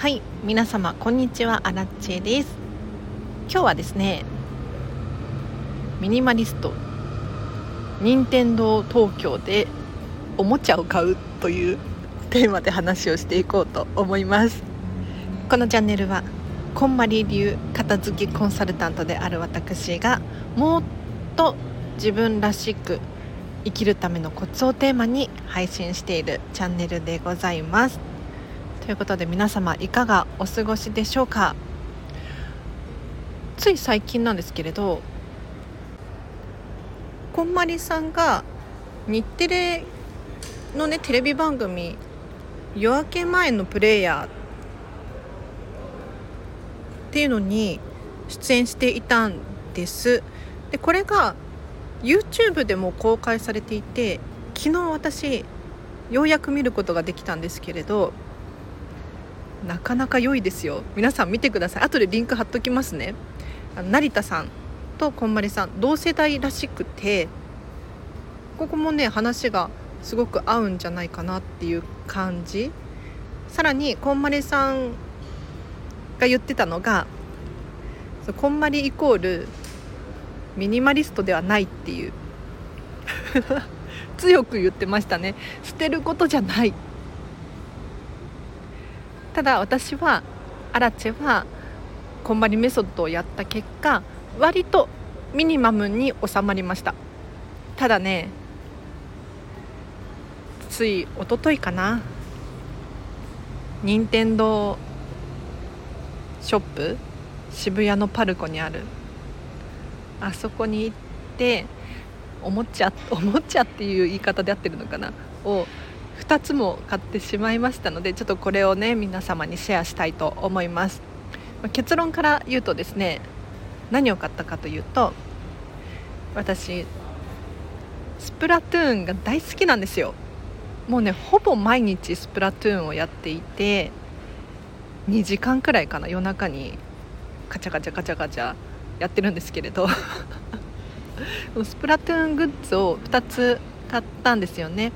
はい皆様こんにちはアラッチェです。今日はですねミニマリスト任天堂東京でおもちゃを買うというテーマで話をしていこうと思います。このチャンネルはこんまり流片付けコンサルタントである私がもっと自分らしく生きるためのコツをテーマに配信しているチャンネルでございます。ということで皆様いかがお過ごしでしょうか？つい最近なんですけれどこんまりさんが日テレのねテレビ番組「夜明け前のプレイヤー」っていうのに出演していたんです。でこれが YouTube でも公開されていて昨日私ようやく見ることができたんですけれどなかなか良いですよ。皆さん見てください。後でリンク貼っときますね。成田さんとこんまりさん。同世代らしくてここもね話がすごく合うんじゃないかなっていう感じ。さらにこんまりさんが言ってたのがこんまりイコールミニマリストではないっていう。強く言ってましたね。捨てることじゃない。ただ私はアラチェはこんまりメソッドをやった結果割とミニマムに収まりました。ただねつい一昨日かな任天堂ショップ渋谷のパルコにある。あそこに行っておもちゃおもちゃっていう言い方で合ってるのかなを2つも買ってしまいましたのでちょっとこれをね皆様にシェアしたいと思います。結論から言うとですね何を買ったかというと私スプラトゥーンが大好きなんですよ。もうねほぼ毎日スプラトゥーンをやっていて2時間くらいかな夜中にカチャカチャカチャカチャやってるんですけれど。スプラトゥーングッズを2つ買ったんですよね。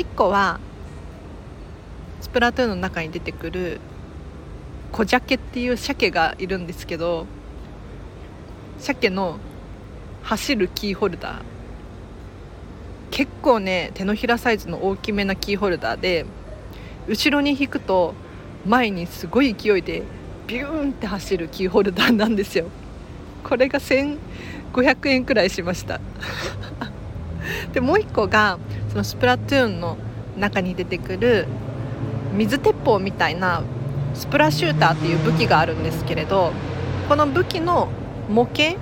1個はスプラトゥーンの中に出てくる小鮭っていう鮭がいるんですけど鮭の走るキーホルダー。結構ね手のひらサイズの大きめなキーホルダーで後ろに引くと前にすごい勢いでビューンって走るキーホルダーなんですよ。これが1500円くらいしました。でもう1個がそのスプラトゥーンの中に出てくる水鉄砲みたいなスプラシューターっていう武器があるんですけれどこの武器の模型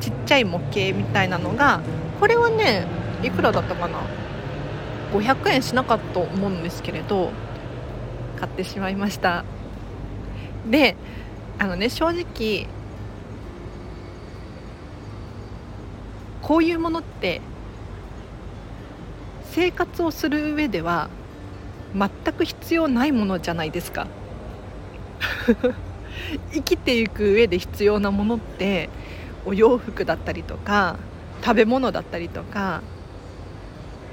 ちっちゃい模型みたいなのがこれはねいくらだったかな？500円しなかったと思うんですけれど買ってしまいました。であのね正直こういうものって生活をする上では全く必要ないものじゃないですか。生きていく上で必要なものってお洋服だったりとか食べ物だったりとか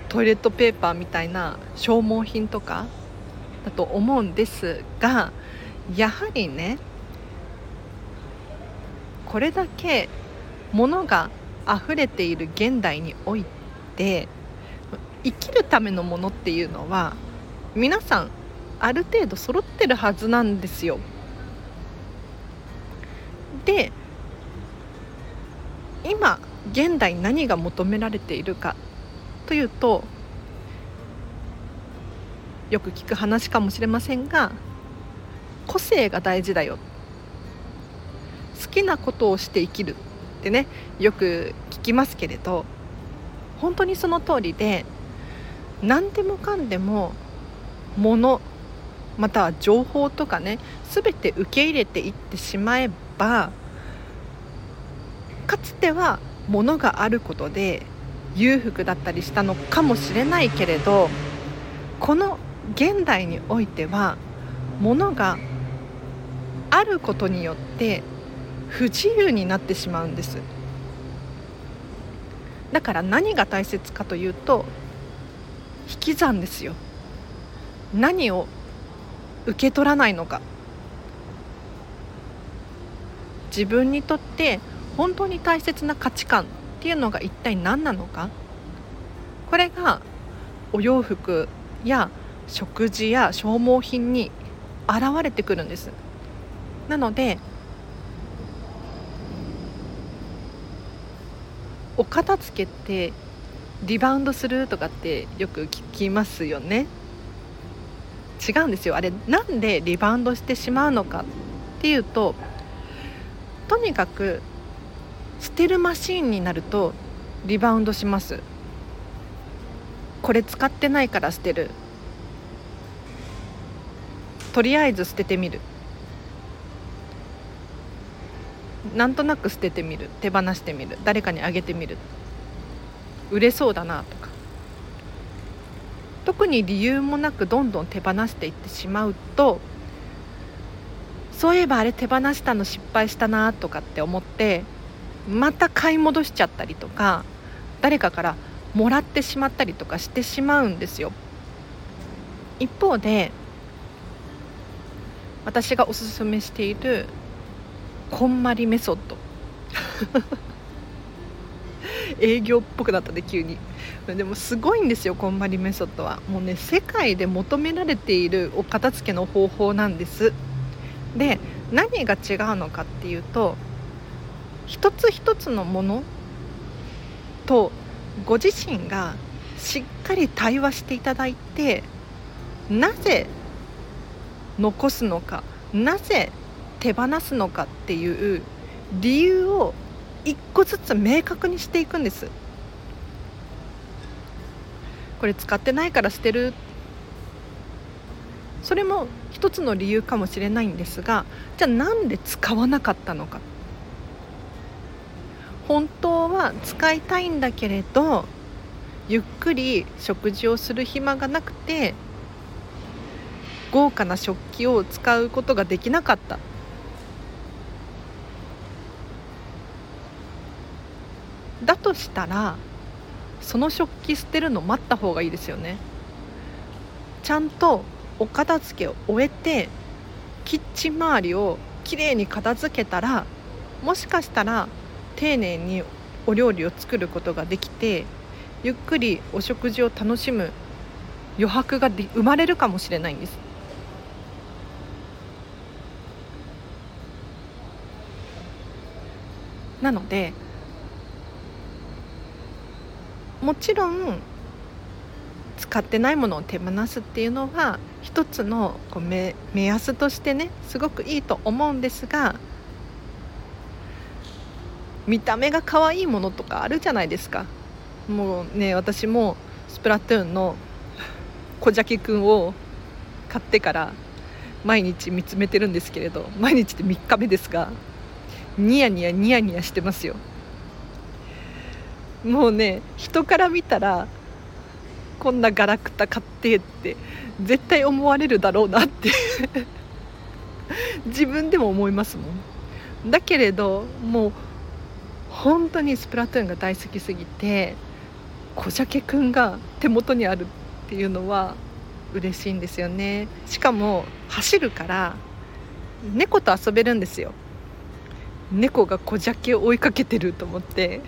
トイレットペーパーみたいな消耗品とかだと思うんですがやはりねこれだけ物が溢れている現代において生きるためのものっていうのは皆さんある程度揃ってるはずなんですよ。で今現代何が求められているかというとよく聞く話かもしれませんが個性が大事だよ好きなことをして生きるってねよく聞きますけれど本当にその通りで何でもかんでも物または情報とかね全て受け入れていってしまえばかつては物があることで裕福だったりしたのかもしれないけれどこの現代においては物があることによって不自由になってしまうんです。だから何が大切かというと引き算ですよ。何を受け取らないのか。自分にとって本当に大切な価値観っていうのが一体何なのか。これがお洋服や食事や消耗品に現れてくるんです。なのでお片付けってリバウンドするとかってよく聞きますよね。違うんですよ。あれなんでリバウンドしてしまうのかっていうととにかく捨てるマシーンになるとリバウンドします。これ使ってないから捨てる。とりあえず捨ててみる。なんとなく捨ててみる。手放してみる。誰かにあげてみる。売れそうだなとか。特に理由もなくどんどん手放していってしまうとそういえばあれ手放したの失敗したなとかって思ってまた買い戻しちゃったりとか誰かからもらってしまったりとかしてしまうんですよ。一方で私がおすすめしているこんまりメソッド。営業っぽくなったで急に。でもすごいんですよこんまりメソッドは。もうね世界で求められているお片付けの方法なんです。で何が違うのかっていうと一つ一つのものとご自身がしっかり対話していただいてなぜ残すのかなぜ手放すのかっていう理由を一個ずつ明確にしていくんです。これ使ってないから捨てる。それも一つの理由かもしれないんですがじゃあなんで使わなかったのか。本当は使いたいんだけれどゆっくり食事をする暇がなくて豪華な食器を使うことができなかった。だとしたらその食器捨てるの待った方がいいですよね。ちゃんとお片付けを終えてキッチン周りをきれいに片付けたらもしかしたら丁寧にお料理を作ることができてゆっくりお食事を楽しむ余白が生まれるかもしれないんです。なのでもちろん使ってないものを手放すっていうのは一つのこう目目安としてねすごくいいと思うんですが見た目が可愛いものとかあるじゃないですか。もうね私もスプラトゥーンの小ジャケくんを買ってから毎日見つめてるんですけれど毎日で3日目ですがニヤニヤニヤニヤしてますよ。もうね人から見たらこんなガラクタ買ってって絶対思われるだろうなって自分でも思いますもん。だけれどもう本当にスプラトゥーンが大好きすぎて小鮭くんが手元にあるっていうのは嬉しいんですよね。しかも走るから猫と遊べるんですよ。猫が小鮭を追いかけてると思って。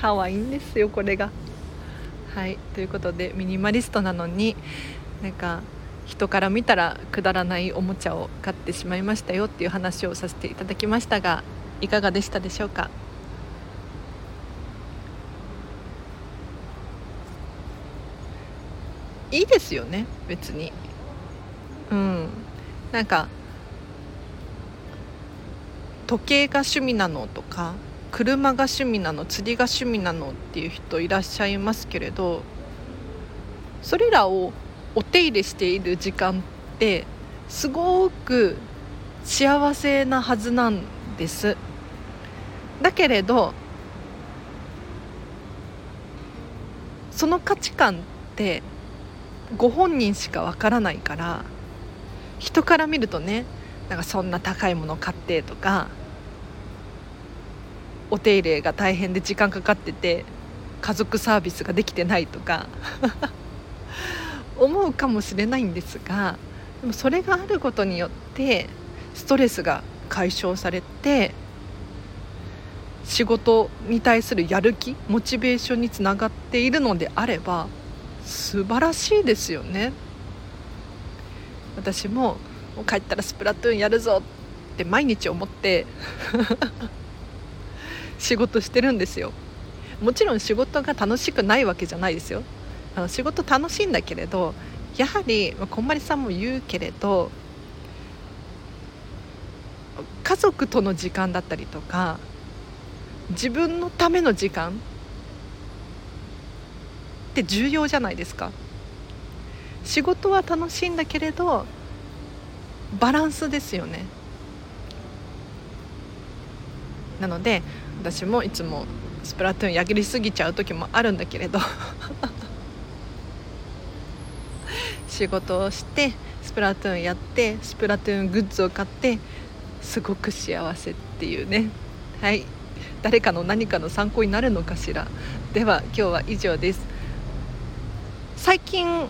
可愛いんですよこれが。はい。ということでミニマリストなのになんか人から見たらくだらないおもちゃを買ってしまいましたよっていう話をさせていただきましたがいかがでしたでしょうか？いいですよね別に。うん。なんか時計が趣味なのとか車が趣味なの釣りが趣味なのっていう人いらっしゃいますけれどそれらをお手入れしている時間ってすごく幸せなはずなんです。だけれどその価値観ってご本人しかわからないから人から見るとねなんかそんな高いもの買ってとかお手入れが大変で時間かかってて家族サービスができてないとか 思うかもしれないんですがでもそれがあることによってストレスが解消されて仕事に対するやる気モチベーションにつながっているのであれば素晴らしいですよね。私も帰ったらスプラトゥーンやるぞって毎日思って仕事してるんですよ。もちろん仕事が楽しくないわけじゃないですよ。あの仕事楽しいんだけれどやはりまあこんまりさんも言うけれど家族との時間だったりとか自分のための時間って重要じゃないですか。仕事は楽しいんだけれどバランスですよね。なので私もいつもスプラトゥーンやりすぎちゃう時もあるんだけれど。仕事をしてスプラトゥーンやってスプラトゥーングッズを買ってすごく幸せっていうね。はい。誰かの何かの参考になるのかしら。では今日は以上です。最近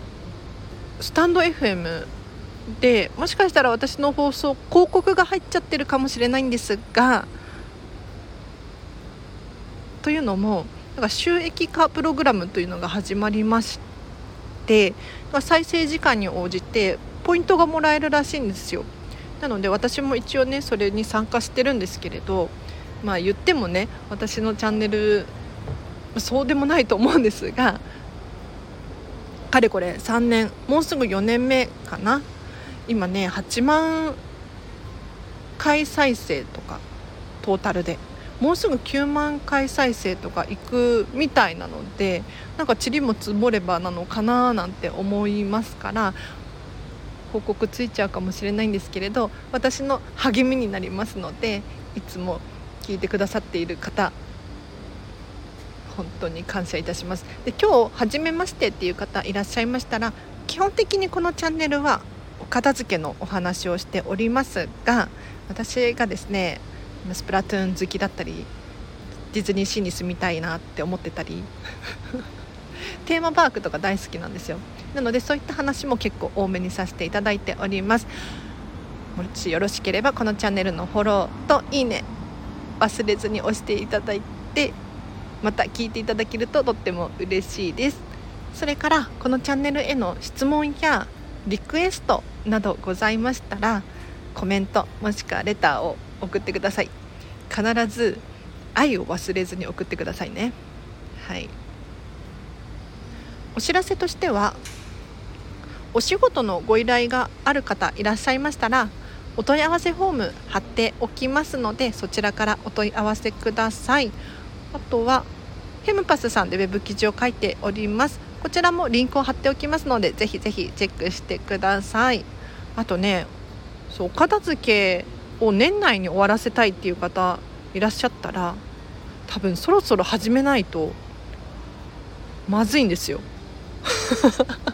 スタンド FM でもしかしたら私の放送広告が入っちゃってるかもしれないんですがというのもなんか収益化プログラムというのが始まりまして再生時間に応じてポイントがもらえるらしいんですよ。なので私も一応ねそれに参加してるんですけれどまあ言ってもね私のチャンネルそうでもないと思うんですがかれこれ3年もうすぐ4年目かな。今ね8万回再生とかトータルで。もうすぐ9万回再生とかいくみたいなのでなんか塵も積もればなのかななんて思いますから報告ついちゃうかもしれないんですけれど私の励みになりますのでいつも聞いてくださっている方本当に感謝いたします。で今日初めましてっていう方いらっしゃいましたら基本的にこのチャンネルはお片付けのお話をしておりますが私がですねスプラトゥーン好きだったりディズニーシーに住みたいなって思ってたり テーマパークとか大好きなんですよ。なのでそういった話も結構多めにさせていただいております。もしよろしければこのチャンネルのフォローといいね忘れずに押していただいてまた聞いていただけるととっても嬉しいです。それからこのチャンネルへの質問やリクエストなどございましたらコメントもしくはレターを送ってください。必ず愛を忘れずに送ってくださいね。はい。お知らせとしてはお仕事のご依頼がある方いらっしゃいましたらお問い合わせフォーム貼っておきますのでそちらからお問い合わせください。あとはヘムパスさんでウェブ記事を書いております。こちらもリンクを貼っておきますのでぜひぜひチェックしてください。あとねそう片付けを年内に終わらせたいっていう方いらっしゃったら多分そろそろ始めないとまずいんですよ。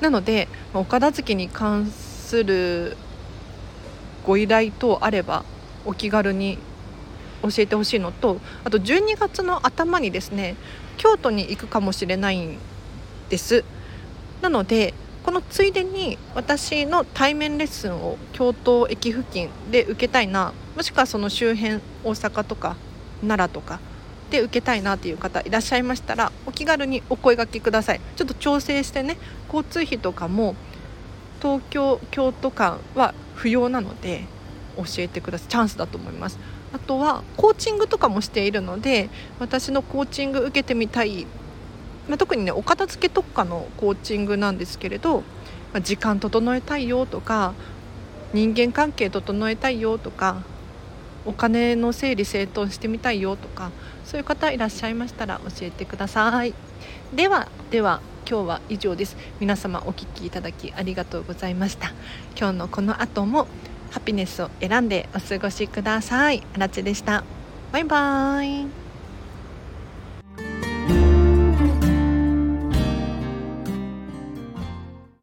なのでお片付けに関するご依頼等あればお気軽に教えてほしいのとあと12月の頭にですね京都に行くかもしれないんです。なのでこのついでに私の対面レッスンを京都駅付近で受けたいなもしくはその周辺大阪とか奈良とかで受けたいなという方いらっしゃいましたらお気軽にお声がけください。ちょっと調整してね交通費とかも東京京都間は不要なので教えてください。チャンスだと思います。あとはコーチングとかもしているので私のコーチング受けてみたいまあ、特にねお片付け特化のコーチングなんですけれど、まあ、時間整えたいよとか人間関係整えたいよとかお金の整理整頓してみたいよとかそういう方いらっしゃいましたら教えてください。ではでは今日は以上です。皆様お聴きいただきありがとうございました。今日のこの後もハピネスを選んでお過ごしください。あらでした。バイバーイ。